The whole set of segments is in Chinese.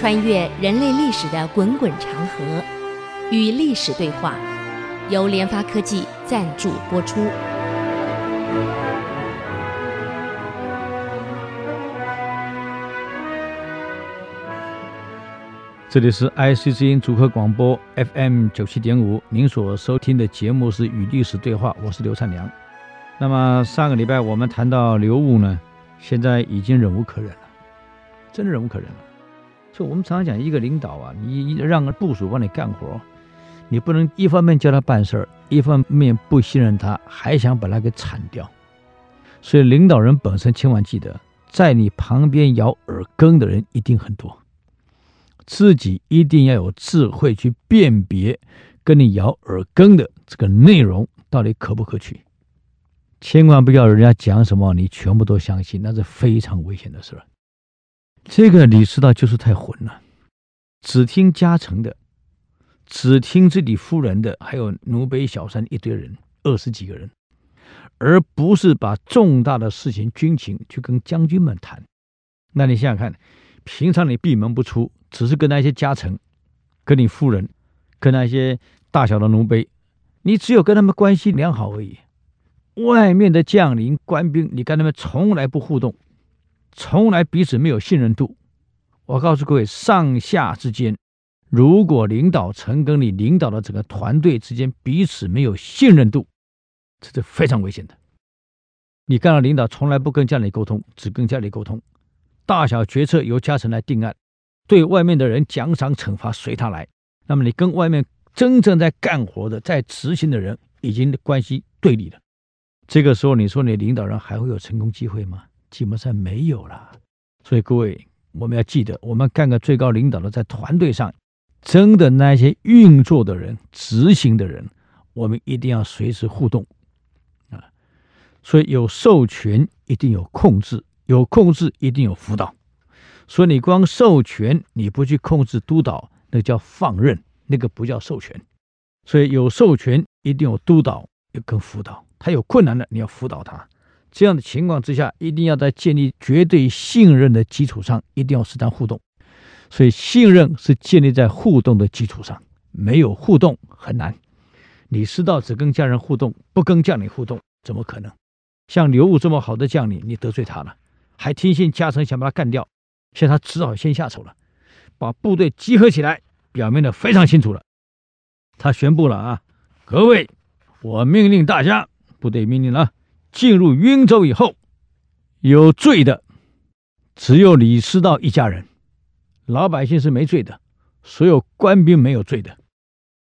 穿越人类历史的滚滚长河，与历史对话，由联发科技赞助播出。这里是 IC 之音主客广播 FM 九七点五，您所收听的节目是《与历史对话》，我是刘灿良。那么上个礼拜我们谈到刘武呢，现在已经忍无可忍了，真的忍无可忍了。所以我们常常讲，一个领导啊，你让个部署帮你干活，你不能一方面叫他办事儿，一方面不信任他，还想把他给铲掉。所以领导人本身千万记得，在你旁边咬耳根的人一定很多，自己一定要有智慧去辨别跟你咬耳根的这个内容到底可不可取。千万不要人家讲什么，你全部都相信，那是非常危险的事儿。这个李师道就是太混了，只听家臣的，只听自己夫人的，还有奴婢小三一堆人，二十几个人，而不是把重大的事情、军情去跟将军们谈。那你想想看，平常你闭门不出，只是跟那些家臣、跟你夫人、跟那些大小的奴婢，你只有跟他们关系良好而已。外面的将领官兵，你跟他们从来不互动，从来彼此没有信任度。我告诉各位，上下之间，如果领导层跟你领导的整个团队之间彼此没有信任度，这是非常危险的。你看到领导从来不跟家里沟通，只跟家里沟通，大小决策由家臣来定案，对外面的人奖赏惩罚随他来。那么你跟外面真正在干活的、在执行的人已经关系对立了。这个时候，你说你领导人还会有成功机会吗？基本上没有了。所以各位，我们要记得，我们干个最高领导的，在团队上，真的那些运作的人、执行的人，我们一定要随时互动啊。所以有授权，一定有控制；有控制，一定有辅导。所以你光授权，你不去控制督导，那叫放任，那个不叫授权。所以有授权，一定有督导，有跟辅导。他有困难的，你要辅导他。这样的情况之下，一定要在建立绝对信任的基础上，一定要适当互动。所以，信任是建立在互动的基础上，没有互动很难。李师道只跟家人互动，不跟将领互动，怎么可能？像刘武这么好的将领，你得罪他了，还听信家臣想把他干掉，现在他只好先下手了，把部队集合起来，表明的非常清楚了。他宣布了啊，各位，我命令大家。部队命令了，进入云州以后，有罪的只有李师道一家人，老百姓是没罪的，所有官兵没有罪的。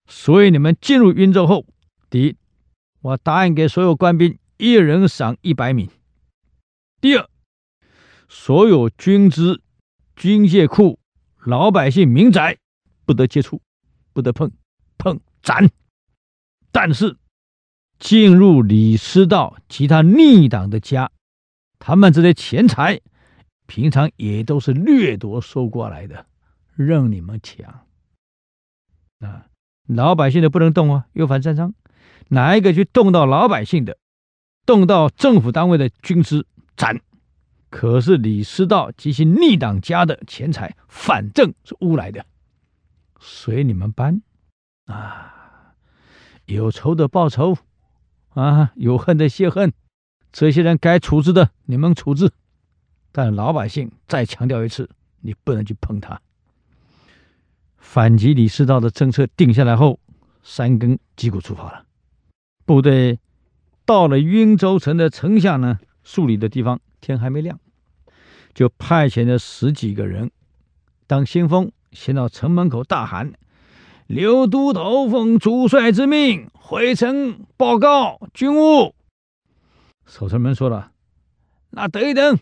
所以你们进入云州后，第一，我答应给所有官兵一人赏一百米；第二，所有军资、军械库、老百姓民宅不得接触，不得碰，碰斩。但是。进入李师道及他逆党的家，他们这些钱财，平常也都是掠夺收过来的，任你们抢。啊，老百姓的不能动啊，又反战章。哪一个去动到老百姓的，动到政府单位的军资，斩。可是李师道及其逆党家的钱财，反正是污来的，随你们搬。啊，有仇的报仇。啊，有恨的泄恨，这些人该处置的，你们处置。但老百姓再强调一次，你不能去碰他。反击李世道的政策定下来后，三更击鼓出发了。部队到了云州城的城下呢，数里的地方，天还没亮，就派遣了十几个人当先锋，先到城门口大喊。刘都头奉主帅之命回城报告军务。守城门说了：“那等一等，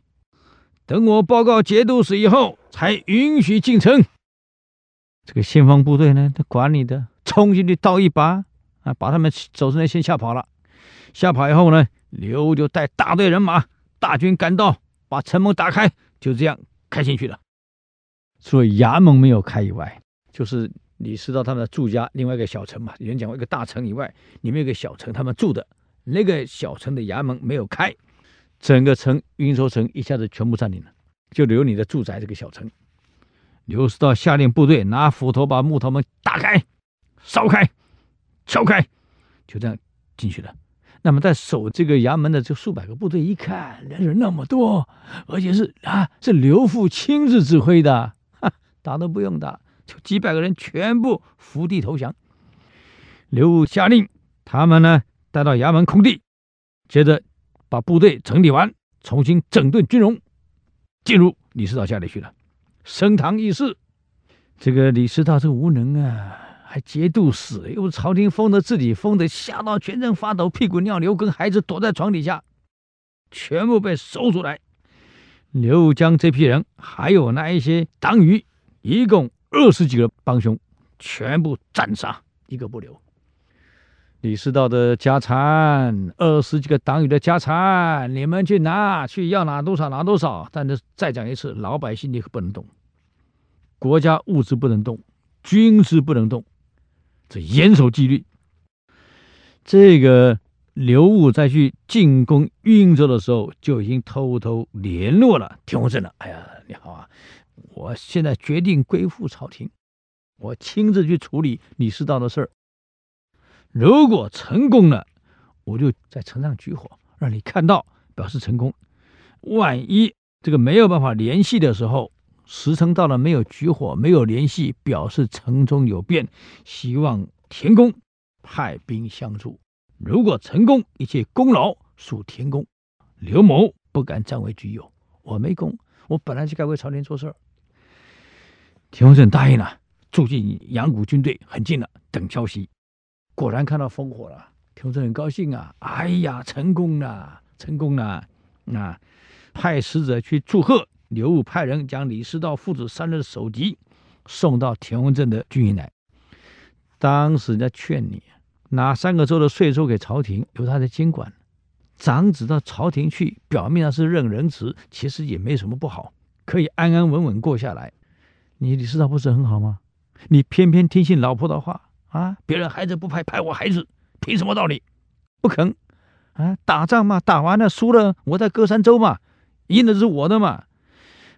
等我报告节度使以后，才允许进城。”这个先锋部队呢，他管你的，冲进去倒一把啊，把他们守城人先吓跑了。吓跑以后呢，刘就带大队人马，大军赶到，把城门打开，就这样开进去了。除了衙门没有开以外，就是。李师道他们的住家，另外一个小城嘛，有人讲过一个大城以外，里面有个小城，他们住的那个小城的衙门没有开，整个城运筹城一下子全部占领了，就留你的住宅这个小城。刘师道下令部队拿斧头把木头门打开、烧开、敲开，就这样进去了。那么在守这个衙门的这数百个部队一看，人人那么多，而且是啊，是刘父亲自指挥的，哈，打都不用打，几百个人全部伏地投降。刘武下令，他们呢带到衙门空地，接着把部队整理完，重新整顿军容，进入李师道家里去了，升堂议事。这个李师道这个无能啊！还节度使，又朝廷封的，自己封的，吓到全身发抖，屁滚尿流，跟孩子躲在床底下，全部被搜出来。刘武将这批人，还有那一些党羽，一共二十几个帮凶，全部斩杀，一个不留。李师道的家产，二十几个党羽的家产，你们去拿，去要拿多少拿多少。但是再讲一次，老百姓你可不能动，国家物资不能动，军事不能动。这严守纪律。这个刘武在去进攻运州的时候，就已经偷偷联络了田弘正了。哎呀，你好啊！我现在决定归附朝廷，我亲自去处理李师道的事儿。如果成功了，我就在城上举火，让你看到，表示成功。万一这个没有办法联系的时候，时辰到了，没有举火，没有联系，表示城中有变，希望田公派兵相助。如果成功，一切功劳属田公。刘某不敢占为己有，我没功，我本来就该为朝廷做事儿。田弘正答应了，住进阳谷军队很近了，等消息。果然看到烽火了，田弘正很高兴啊！哎呀，成功了，成功了！啊，派使者去祝贺。刘武派人将李师道父子三人的首级送到田弘正的军营来。当时人家劝你拿三个州的税收给朝廷，由他来监管。长子到朝廷去，表面上是认人质，其实也没什么不好，可以安安稳稳过下来。你李师道不是很好吗？你偏偏听信老婆的话啊！别人孩子不派，派我孩子，凭什么道理？不肯啊！打仗嘛，打完了输了，我在歌山州嘛，赢的是我的嘛。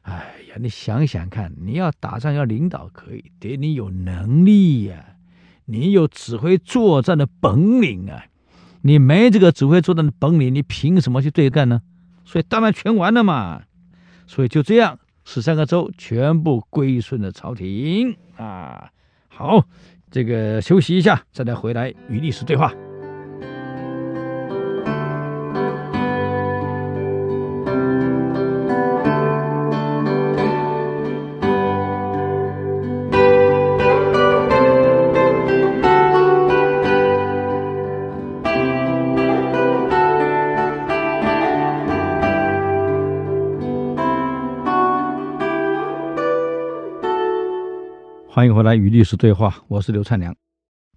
哎呀，你想想看，你要打仗要领导可以，得你有能力呀、你有指挥作战的本领啊，你没这个指挥作战的本领，你凭什么去对干呢？所以当然全完了嘛。所以就这样，十三个州全部归顺了朝廷啊。好，这个休息一下，再来回来与历史对话。欢迎回来与历史对话，我是刘灿良。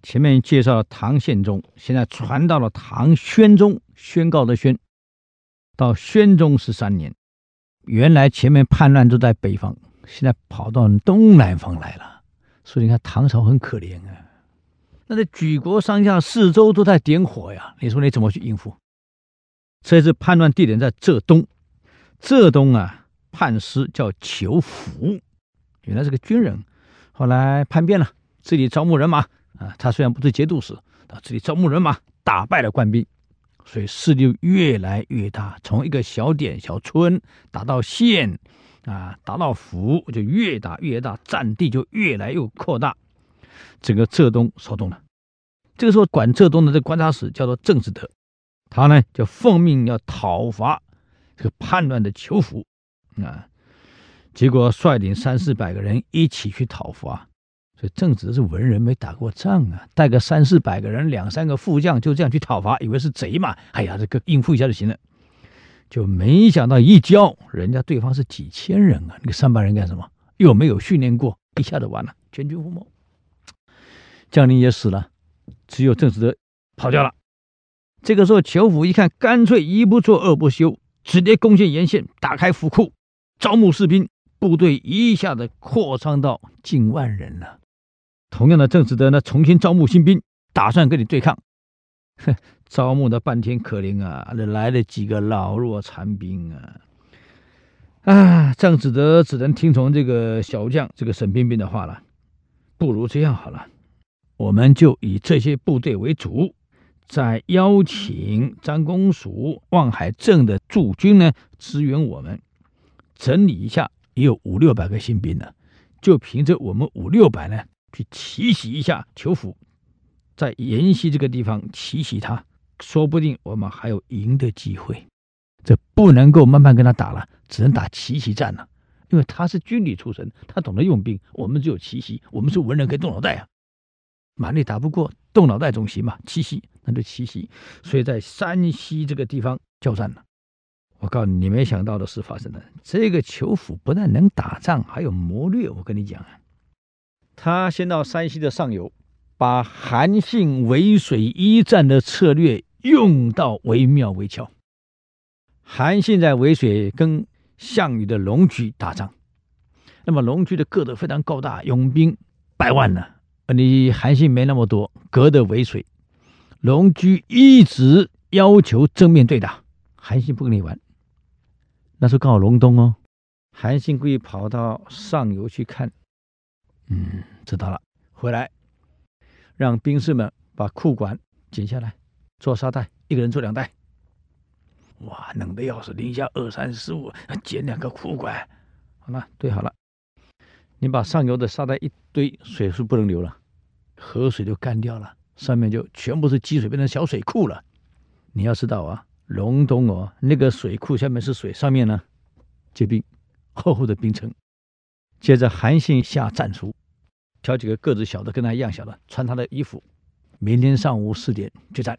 前面介绍了唐宪宗，现在传到了唐宣宗，宣告的宣。到宣宗十三年，原来前面叛乱都在北方，现在跑到东南方来了。所以你看唐朝很可怜啊，那这举国上下四周都在点火呀，你说你怎么去应付？这次叛乱地点在浙东，浙东啊，叛师叫裘福，原来是个军人。后来叛变了，这里招募人马啊。他虽然不是节度使，到这里招募人马，打败了官兵，所以势力越来越大。从一个小点、小村打到县啊，打到府，就越打越大，占地就越来越扩大。整个浙东骚动了。这个时候，管浙东的这个观察使叫做郑志德，他呢就奉命要讨伐这个叛乱的裘辅啊。结果率领三四百个人一起去讨伐，所以郑志德是文人，没打过仗啊，带个三四百个人，两三个副将，就这样去讨伐，以为是贼嘛，哎呀，这个应付一下就行了，就没想到一交，人家对方是几千人啊，那个三百人干什么？又没有训练过，一下子完了，全军覆没，将领也死了，只有郑志德跑掉了。这个时候，裘府一看，干脆一不做二不休，直接攻陷沿线，打开府库，招募士兵。部队一下子扩张到近万人了。同样的，郑志德呢，重新招募新兵，打算跟你对抗。哼，招募了半天，可怜啊，来了几个老弱残兵啊！啊，郑子德只能听从这个小将这个沈冰冰的话了。不如这样好了，我们就以这些部队为主，再邀请张公署、望海镇的驻军呢支援我们，整理一下，也有五六百个新兵呢，就凭着我们五六百呢去奇袭一下虬府，在延西这个地方奇袭他，说不定我们还有赢的机会。这不能够慢慢跟他打了，只能打奇袭战了。因为他是军旅出身，他懂得用兵。我们只有奇袭，我们是文人，可以动脑袋啊。蛮力打不过，动脑袋总行嘛。奇袭，那就奇袭。所以在山西这个地方交战了。我告诉你，你没想到的事发生了。这个虬府不但能打仗，还有谋略。我跟你讲啊，他先到山西的上游，把韩信围水一战的策略用到惟妙惟肖。韩信在渭水跟项羽的龙驹打仗，那么龙驹的个头非常高大，勇兵百万呢。你韩信没那么多，隔着渭水，龙驹一直要求正面对打，韩信不跟你玩。那时候刚好隆冬哦，韩信故意跑到上游去看，嗯，知道了，回来让兵士们把裤管剪下来做沙袋，一个人做两袋。哇，冷的要死，零下二三十五，剪两个裤管，好了，对好了。你把上游的沙袋一堆，水是不能流了，河水就干掉了，上面就全部是积水，变成小水库了。你要知道啊，隆冬哦，那个水库下面是水，上面呢结冰，厚厚的冰层。接着韩信下战书，挑几个个子小的，跟他一样小的，穿他的衣服，明天上午四点决战。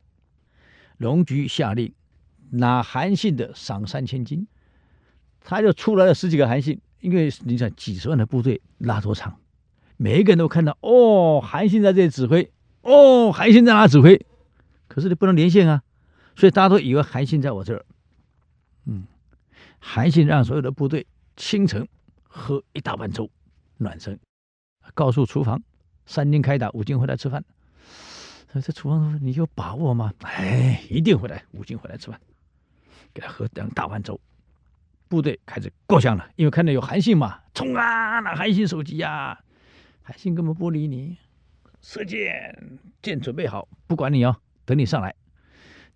龙局下令。拿韩信的赏三千金，他就出来了十几个韩信，因为你想几十万的部队拉多长，每一个人都看到哦，韩信在这里指挥，哦，韩信在哪指挥？可是你不能连线啊，所以大家都以为韩信在我这儿。嗯，韩信让所有的部队清晨喝一大碗粥暖身，告诉厨房三更开打，五更回来吃饭。这厨房说：“你有把握吗？”哎，一定回来，五更回来吃饭。给他喝两大碗粥，部队开始过江了。因为看到有韩信嘛，冲啊！拿韩信手机呀，韩信根本不理你，射箭，箭准备好，不管你哦，等你上来。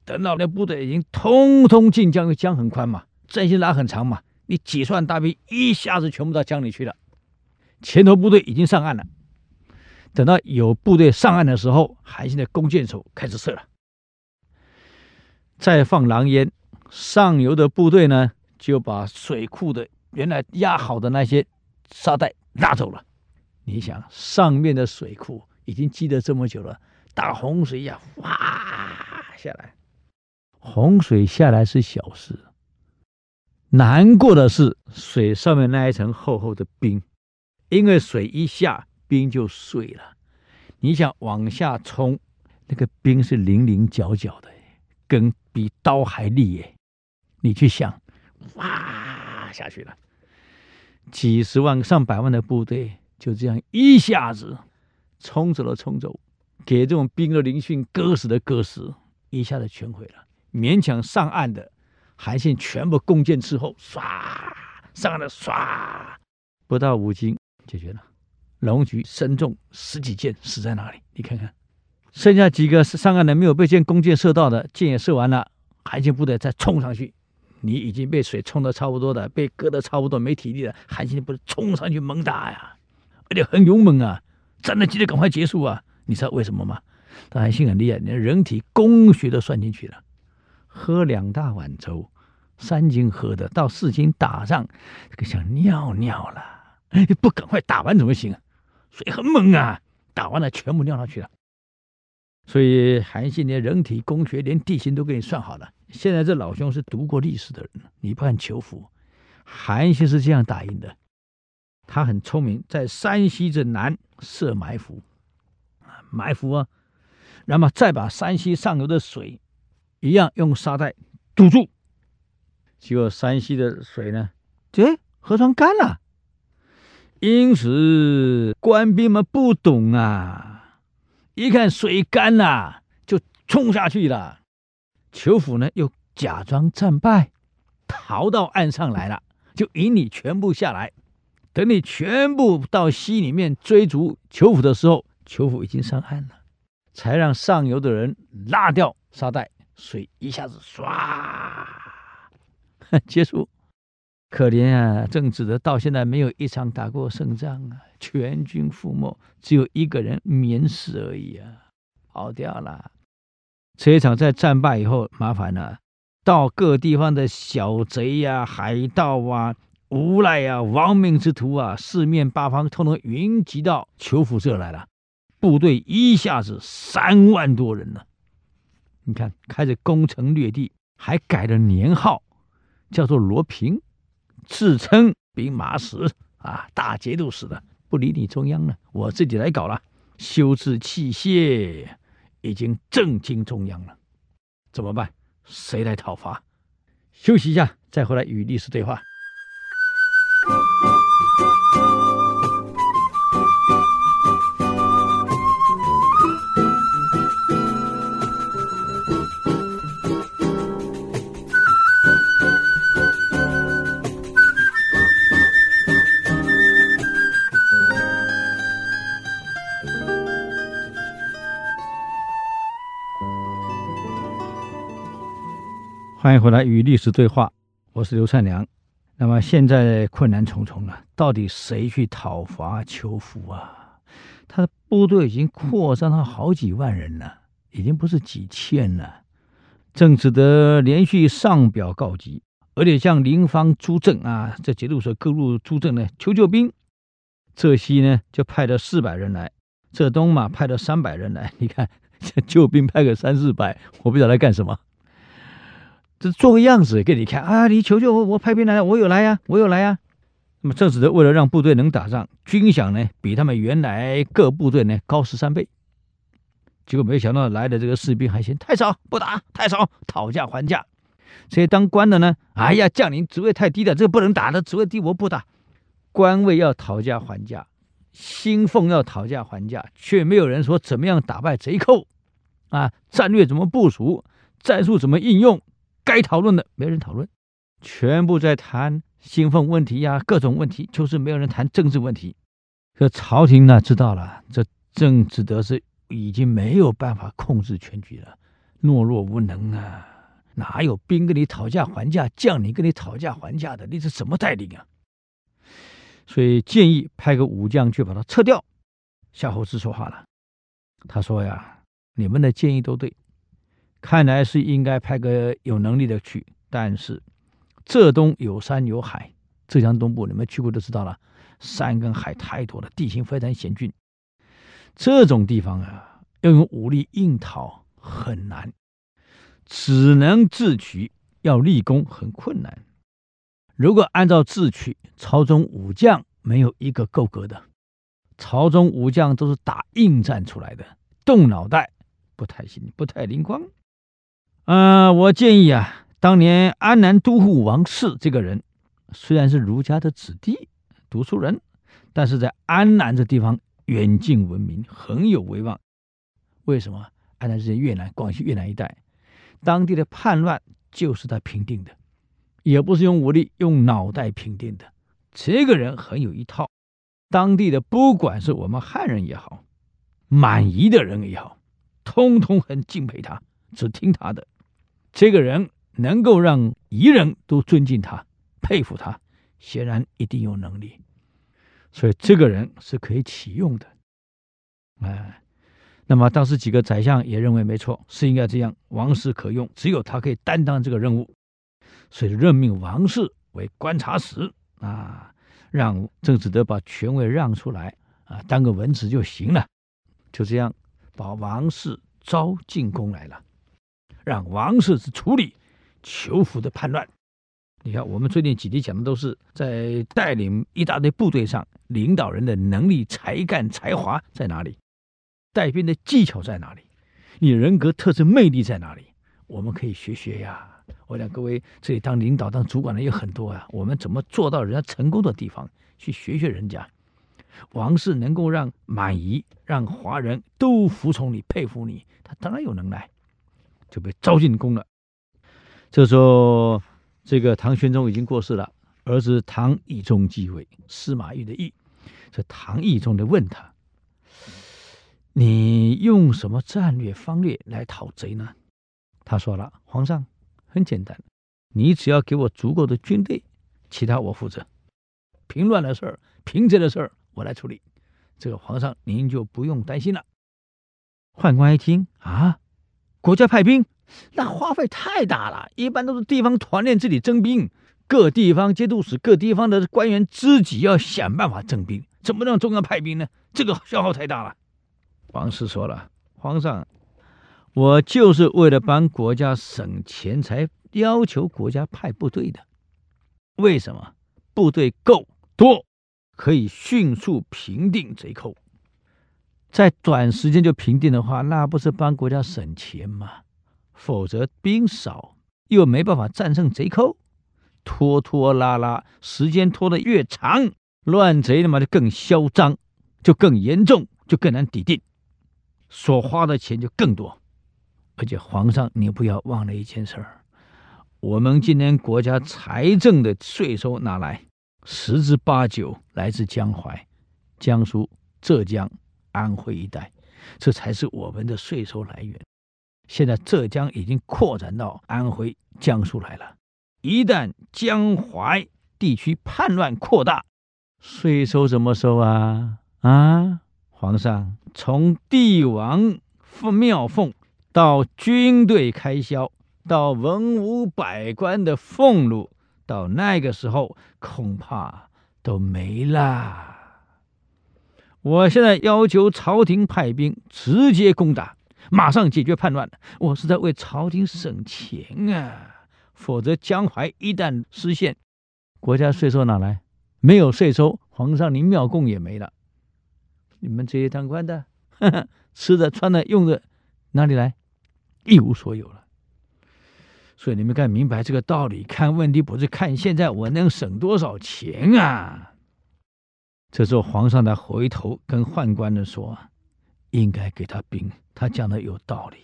等到那部队已经通通进江，因为江很宽嘛，战线拉很长嘛，你几十万大兵一下子全部到江里去了。前头部队已经上岸了，等到有部队上岸的时候，韩信的弓箭手开始射了，再放狼烟。上游的部队呢，就把水库的原来压好的那些沙袋拉走了。你想，上面的水库已经积了这么久了，大洪水呀，哗下来，洪水下来是小事，难过的是水上面那一层厚厚的冰，因为水一下，冰就碎了。你想往下冲，那个冰是棱棱角角的，跟比刀还利耶。你去想，哇，下去了，几十万、上百万的部队就这样一下子冲走了，冲走，给这种兵的临训割死的割死，一下子全毁了。勉强上岸的韩信全部弓箭伺候，唰上岸了，唰不到五斤解决了。龙駒身中十几箭，死在那里。你看看，剩下几个上岸的没有被箭弓箭射到的，箭也射完了，韩信部队再冲上去。你已经被水冲得差不多的，被割得差不多，没体力了。韩信不是冲上去猛打呀，而且很勇猛啊，战斗记得赶快结束啊！你知道为什么吗？他韩信很厉害，连人体工学都算进去了。喝两大碗粥，三斤喝的，到四斤打仗，这个想尿尿了。你不赶快打完怎么行啊？水很猛啊，打完了全部尿上去了。所以韩信连人体工学，连地形都给你算好了。现在这老兄是读过历史的人，你不看虬府，韩信是这样打赢的。他很聪明，在山西之南设埋伏，埋伏啊，然后再把山西上游的水一样用沙袋堵住。结果山西的水呢，这河床干了，因此官兵们不懂啊。一看水干了，就冲下去了。裘府呢，又假装战败，逃到岸上来了。就引你全部下来。等你全部到溪里面追逐裘府的时候，裘府已经上岸了，才让上游的人拉掉沙袋，水一下子唰结束。可怜啊，郑志德到现在没有一场打过胜仗啊，全军覆没，只有一个人免死而已啊，跑掉了。这一场在战败以后，麻烦了，到各地方的小贼呀、海盗啊。无赖啊，亡命之徒啊，四面八方通通云集到囚俘这来了，部队一下子三万多人呢。你看，开始攻城略地，还改了年号，叫做罗平，自称兵马使啊，大节度使的，不理你中央了，我自己来搞了，修治器械，已经震惊中央了，怎么办？谁来讨伐？休息一下，再回来与历史对话。欢迎回来与历史对话，我是刘灿良。那么现在困难重重了，到底谁去讨伐求福啊？他的部队已经扩张到好几万人了，已经不是几千了。郑志德连续上表告急，而且向邻方诸镇啊，这节度使各路诸镇呢求救兵。浙西呢就派了四百人来，浙东嘛派了三百人来。你看这救兵派个三四百，我不知道来干什么。这做个样子给你看啊！你求救我，我派兵来了，我有来呀，我有来呀。那么郑志德为了让部队能打仗，军饷呢比他们原来各部队呢高十三倍。结果没想到来的这个士兵还嫌太少，不打，太少，讨价还价。这些当官的呢，哎呀，将领职位太低了，这个不能打的，职位低我不打。官位要讨价还价，薪俸要讨价还价，却没有人说怎么样打败贼寇啊？战略怎么部署？战术怎么应用？该讨论的没人讨论，全部在谈薪俸问题呀、各种问题，就是没有人谈政治问题。这朝廷呢知道了，这郑志德是已经没有办法控制全局了，懦弱无能啊，哪有兵跟你讨价还价，将领跟你讨价还价的？你是怎么带领啊？所以建议派个武将去把他撤掉。夏侯资说话了，他说呀：“你们的建议都对。”看来是应该派个有能力的去，但是浙东有山有海，浙江东部你们去过都知道了，山跟海太多了，地形非常险峻，这种地方啊，要用武力硬讨很难，只能智取，要立功很困难。如果按照智取，朝中武将没有一个够格的，朝中武将都是打硬战出来的，动脑袋不太行，不太灵光。啊、呃，我建议啊，当年安南都护王氏这个人，虽然是儒家的子弟、读书人，但是在安南这地方远近闻名，很有威望。为什么？安南是越南、广西越南一带，当地的叛乱就是他平定的，也不是用武力，用脑袋平定的。这个人很有一套，当地的不管是我们汉人也好，满夷的人也好，通通很敬佩他，只听他的。这个人能够让夷人都尊敬他、佩服他，显然一定有能力，所以这个人是可以启用的。哎，那么当时几个宰相也认为没错，是应该这样，王氏可用，只有他可以担当这个任务，所以任命王氏为观察使啊，让郑子德把权位让出来啊，当个文职就行了，就这样把王氏招进宫来了。让王氏去处理求福的叛乱。你看，我们最近几集讲的都是在带领一大堆部队上，领导人的能力、才干、才华在哪里？带兵的技巧在哪里？你人格特质、魅力在哪里？我们可以学学呀。我想各位这里当领导、当主管的有很多啊。我们怎么做到人家成功的地方去学学人家？王氏能够让满夷、让华人都服从你、佩服你，他当然有能耐。就被招进宫了。这时候，这个唐玄宗已经过世了，儿子唐懿宗继位，司马懿的懿。这唐懿宗就问他：“你用什么战略方略来讨贼呢？”他说了：“皇上，很简单，你只要给我足够的军队，其他我负责。平乱的事儿、平贼的事儿，我来处理。这个皇上您就不用担心了。”宦官一听啊，国家派兵，那花费太大了，一般都是地方团练自己征兵，各地方节度使、各地方的官员自己要想办法征兵，怎么让中央派兵呢？这个消耗太大了。王氏说了：“皇上。”我就是为了帮国家省钱，才要求国家派部队的。为什么？部队够多，可以迅速平定贼寇。在短时间就平定的话，那不是帮国家省钱吗？否则兵少又没办法战胜贼寇，拖拖拉拉，时间拖得越长，乱贼的嘛就更嚣张，就更严重，就更难抵定，所花的钱就更多。而且皇上，你不要忘了一件事儿，我们今年国家财政的税收拿来，十之八九来自江淮、江苏、浙江、安徽一带，这才是我们的税收来源。现在浙江已经扩展到安徽、江苏来了，一旦江淮地区叛乱扩大，税收怎么收啊？啊，皇上，从帝王庙奉。到军队开销，到文武百官的俸禄，到那个时候恐怕都没了。我现在要求朝廷派兵直接攻打，马上解决叛乱。我是在为朝廷省钱啊！否则江淮一旦失陷，国家税收哪来？没有税收，皇上您庙贡也没了。你们这些当官的，呵呵，吃的、穿的、用的，哪里来？一无所有了，所以你们该明白这个道理。看问题不是看现在我能省多少钱啊！这时候皇上才回头跟宦官们说：“应该给他兵。”他讲的有道理。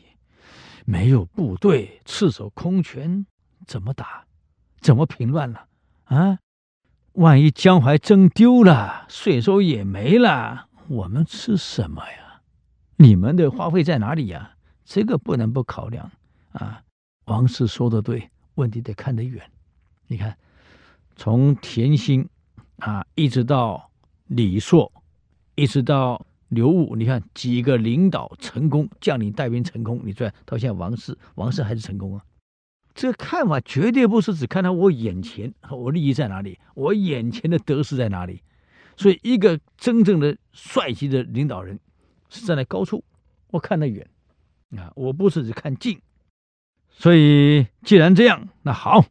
没有部队，赤手空拳，怎么打？怎么平乱了？啊！万一江淮征丢了，税收也没了，我们吃什么呀？你们的花费在哪里呀？这个不能不考量啊！王氏说的对，问题得看得远。你看，从田心啊，一直到李硕，一直到刘武，你看几个领导成功，将领带兵成功，你说到现在王氏，王氏还是成功啊？这个看法绝对不是只看到我眼前，我利益在哪里，我眼前的得失在哪里。所以，一个真正的帅气的领导人是站在高处，我看得远。啊，我不是只看近，所以既然这样，那好，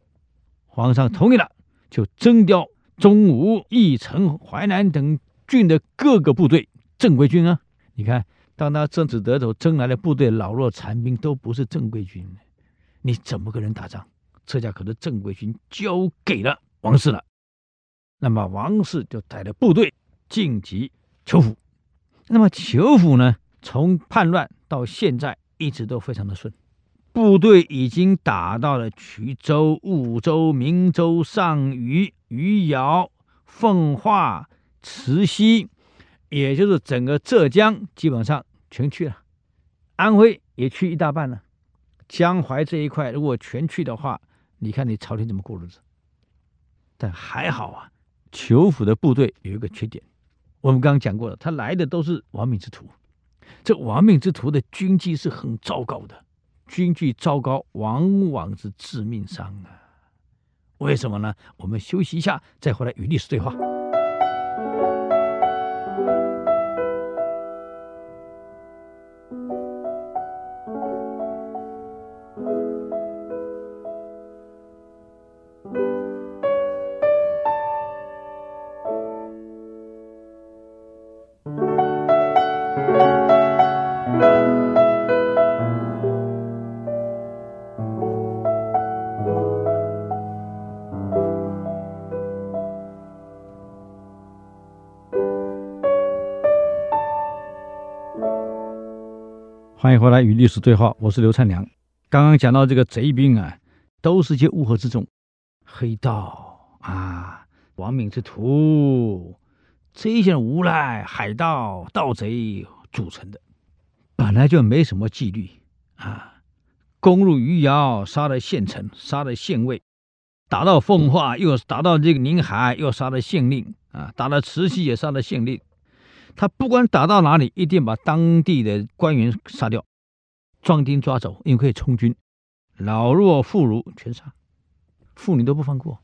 皇上同意了，就征调中吴、义城、淮南等郡的各个部队，正规军啊。你看，当他政治得走征来的部队，老弱残兵都不是正规军，你怎么跟人打仗？这下可是正规军交给了王氏了。那么王氏就带着部队晋级裘府。那么裘府呢，从叛乱到现在。一直都非常的顺，部队已经打到了衢州、婺州、明州、上虞、余姚、奉化、慈溪，也就是整个浙江基本上全去了，安徽也去一大半了，江淮这一块如果全去的话，你看你朝廷怎么过日子？但还好啊，裘府的部队有一个缺点，我们刚刚讲过了，他来的都是亡命之徒。这亡命之徒的军纪是很糟糕的，军纪糟糕往往是致命伤啊！为什么呢？我们休息一下，再回来与历史对话。欢迎回来与历史对话，我是刘灿良。刚刚讲到这个贼兵啊，都是些乌合之众，黑道啊，亡命之徒，这些无赖、海盗、盗贼组成的，本来就没什么纪律啊！攻入余姚，杀了县丞，杀了县尉，打到奉化，又打到这个宁海，又杀了县令啊！打到慈溪，也杀了县令。他不管打到哪里，一定把当地的官员杀掉，壮丁抓走，因为可以充军，老弱妇孺全杀，妇女都不放过。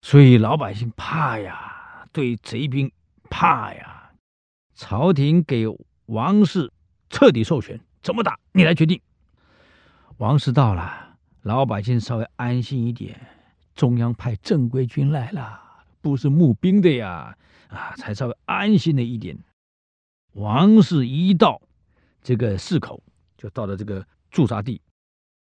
所以老百姓怕呀，对贼兵怕呀。朝廷给王氏彻底授权，怎么打你来决定。王氏到了，老百姓稍微安心一点。中央派正规军来了，不是募兵的呀，啊，才稍微安心了一点。王氏一到这个市口，就到了这个驻扎地，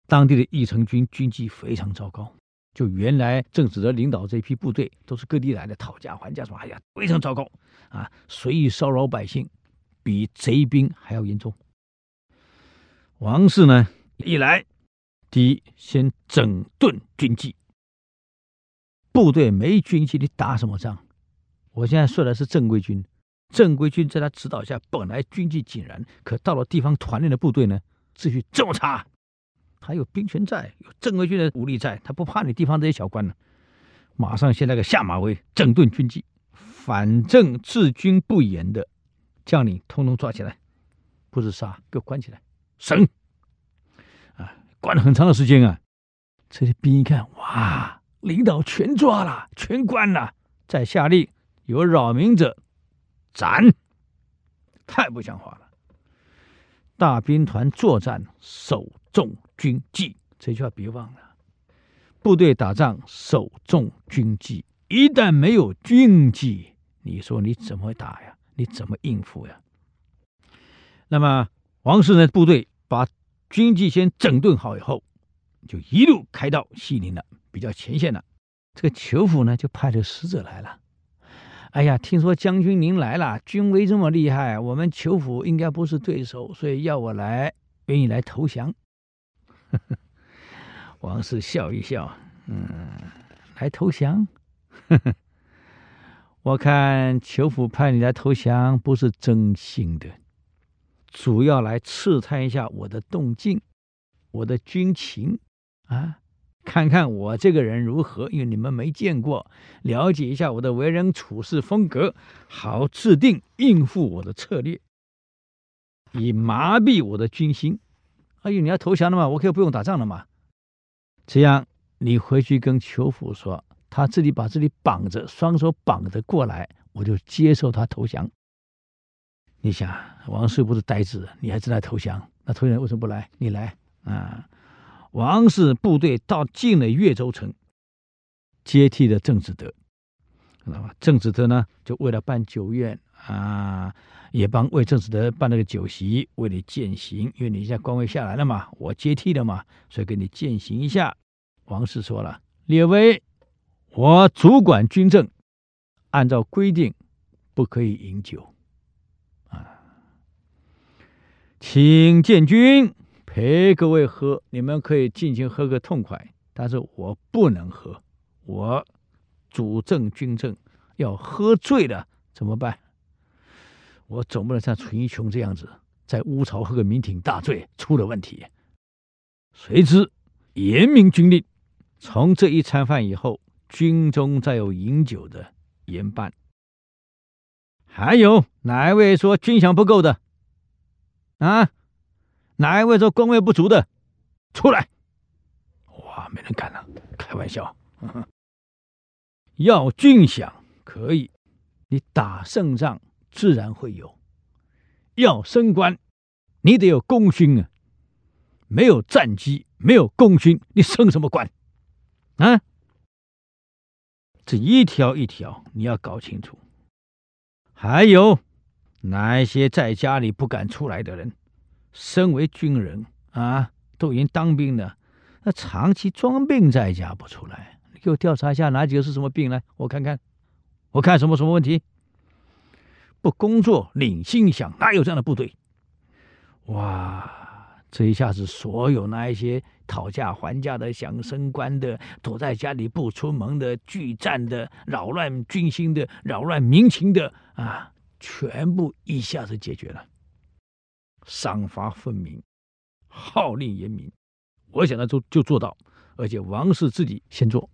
当地的义成军军纪非常糟糕。就原来郑子德领导这批部队都是各地来的，讨价还价什么，哎呀，非常糟糕啊！随意骚扰百姓，比贼兵还要严重。王氏呢，一来，第一先整顿军纪，部队没军纪，你打什么仗？我现在说的是正规军，正规军在他指导下本来军纪井然，可到了地方团练的部队呢，秩序这么差。还有兵权在，有正规军的武力在，他不怕你地方这些小官呢。马上先来个下马威，整顿军纪，反正治军不严的将领，通通抓起来，不是杀，给我关起来审。啊，关了很长的时间啊。这些兵一看，哇，领导全抓了，全关了，再下令有扰民者斩，太不像话了。大兵团作战守重。军纪这句话别忘了，部队打仗守重军纪，一旦没有军纪，你说你怎么打呀？你怎么应付呀？那么王世呢？部队把军纪先整顿好以后，就一路开到西宁了，比较前线了。这个裘府呢，就派了使者来了。哎呀，听说将军您来了，军威这么厉害，我们裘府应该不是对手，所以要我来，愿意来投降。王氏笑一笑，嗯，来投降。我看裘府派你来投降，不是真心的，主要来刺探一下我的动静，我的军情啊，看看我这个人如何，因为你们没见过，了解一下我的为人处事风格，好制定应付我的策略，以麻痹我的军心。哎呦，你要投降了吗？我可以不用打仗了吗？这样，你回去跟裘府说，他自己把自己绑着，双手绑着过来，我就接受他投降。你想，王氏不是呆子，你还正在投降？那投降为什么不来？你来啊！王氏部队到进了越州城，接替了郑子德，知道吧？郑子德呢，就为了办酒宴啊。也帮为郑子德办了个酒席，为你饯行，因为你现在官位下来了嘛，我接替了嘛，所以给你饯行一下。王氏说了：“列位，我主管军政，按照规定不可以饮酒啊，请建军陪各位喝，你们可以尽情喝个痛快，但是我不能喝，我主政军政，要喝醉了怎么办？”我总不能像淳于琼这样子，在乌巢喝个酩酊大醉，出了问题。谁知严明军令，从这一餐饭以后，军中再有饮酒的严办。还有哪位说军饷不够的？啊，哪一位说官位不足的？出来！哇，没人敢了，开玩笑。要军饷可以，你打胜仗。自然会有，要升官，你得有功勋啊！没有战绩，没有功勋，你升什么官？啊！这一条一条你要搞清楚。还有哪一些在家里不敢出来的人，身为军人啊，都已经当兵了，那长期装病在家不出来，你给我调查一下哪几个是什么病来？我看看，我看什么什么问题？不工作领薪饗，哪有这样的部队？哇！这一下子，所有那一些讨价还价的、想升官的、躲在家里不出门的、拒战的、扰乱军心的、扰乱民情的啊，全部一下子解决了，赏罚分明，号令严明。我想他做就做到，而且王氏自己先做，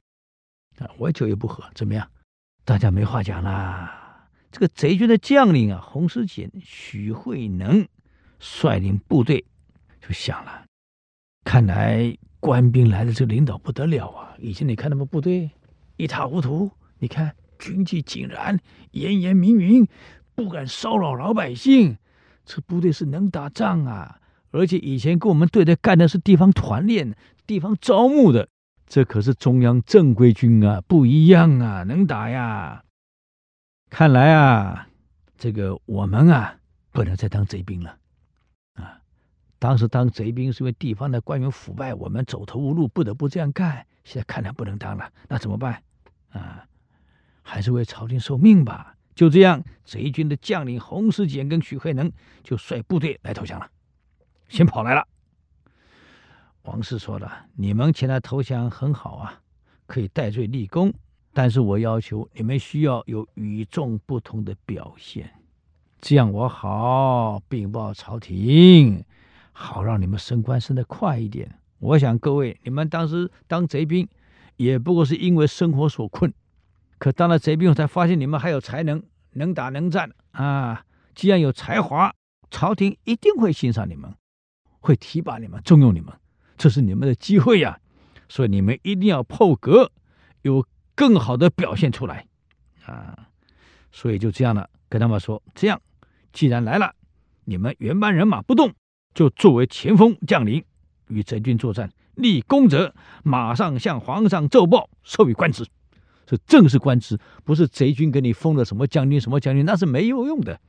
啊，我酒也不喝，怎么样？大家没话讲啦。这个贼军的将领啊，洪师俭、许慧能率领部队。就想了，看来官兵来的这领导不得了啊！以前你看他们部队一塌糊涂，你看军纪井然，严严明明，不敢骚扰老百姓。这部队是能打仗啊！而且以前跟我们对着干的是地方团练、地方招募的，这可是中央正规军啊，不一样啊，能打呀！看来啊，这个我们啊，不能再当贼兵了啊。当时当贼兵是因为地方的官员腐败，我们走投无路，不得不这样干。现在看来不能当了，那怎么办？啊，还是为朝廷受命吧。就这样，贼军的将领洪世俭跟许慧能就率部队来投降了，先跑来了。王氏说了：“你们前来投降很好啊，可以戴罪立功，但是我要求你们需要有与众不同的表现，这样我好禀报朝廷。”好让你们升官升得快一点。我想各位，你们当时当贼兵，也不过是因为生活所困。可当了贼兵后，才发现你们还有才能，能打能战啊！既然有才华，朝廷一定会欣赏你们，会提拔你们，重用你们。这是你们的机会呀！所以你们一定要破格，有更好的表现出来啊！所以就这样了，跟他们说：这样，既然来了，你们原班人马不动。就作为前锋将领，与贼军作战，立功者马上向皇上奏报，授予官职。是正式官职，不是贼军给你封的什么将军什么将军，那是没有用的。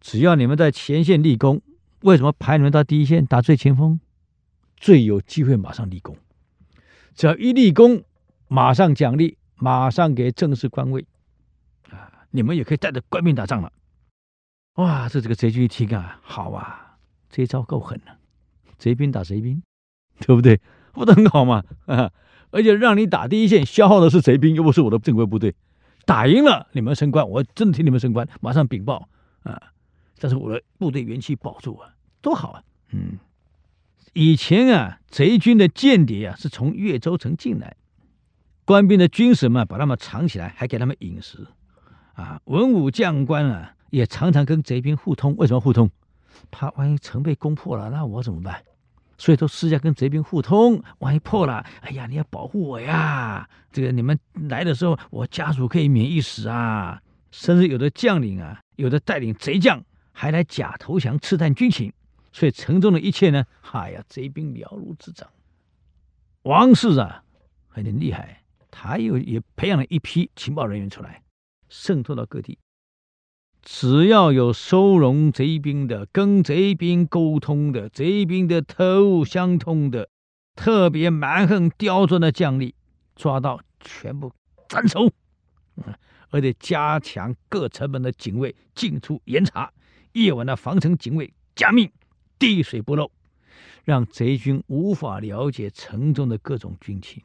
只要你们在前线立功，为什么排你们到第一线打最前锋？最有机会马上立功。只要一立功，马上奖励，马上给正式官位。啊，你们也可以带着官兵打仗了。哇，这这个贼军一听啊，好啊。这一招够狠了，贼兵打贼兵，对不对？不都很好吗？啊，而且让你打第一线，消耗的是贼兵，又不是我的正规部队。打赢了，你们升官，我真的替你们升官，马上禀报啊！但是我的部队元气保住啊，多好啊！嗯，以前啊，贼军的间谍啊，是从越州城进来，官兵的军神们把他们藏起来，还给他们饮食啊。文武将官啊，也常常跟贼兵互通。为什么互通？怕万一城被攻破了，那我怎么办？所以都私下跟贼兵互通，万一破了，哎呀，你要保护我呀！这个你们来的时候，我家属可以免一死啊！甚至有的将领啊，有的带领贼将还来假投降，刺探军情。所以城中的一切呢，哎呀，贼兵了如指掌。王氏啊，很厉害，他又也培养了一批情报人员出来，渗透到各地。只要有收容贼兵的、跟贼兵沟通的、贼兵的特务相通的、特别蛮横刁钻的将领，抓到全部斩首。而且加强各城门的警卫进出严查，夜晚的防城警卫加密，滴水不漏，让贼军无法了解城中的各种军情。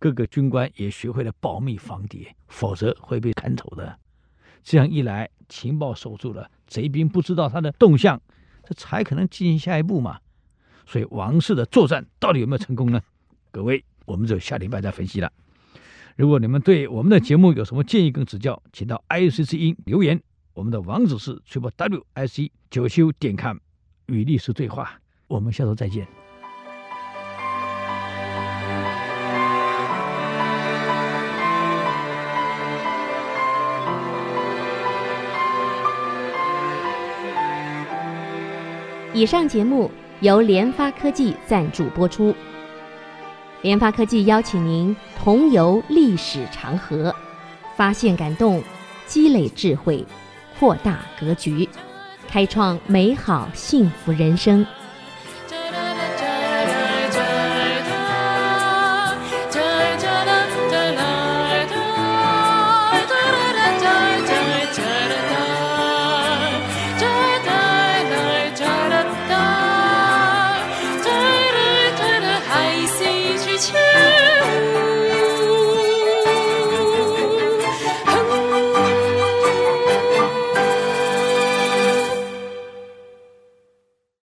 各个军官也学会了保密防谍，否则会被砍头的。这样一来，情报守住了，贼兵不知道他的动向，这才可能进行下一步嘛。所以王氏的作战到底有没有成功呢？各位，我们就下礼拜再分析了。如果你们对我们的节目有什么建议跟指教，请到 i c c 音留言。我们的网址是 triplew 九七五点 com 与历史对话。我们下周再见。以上节目由联发科技赞助播出。联发科技邀请您同游历史长河，发现感动，积累智慧，扩大格局，开创美好幸福人生。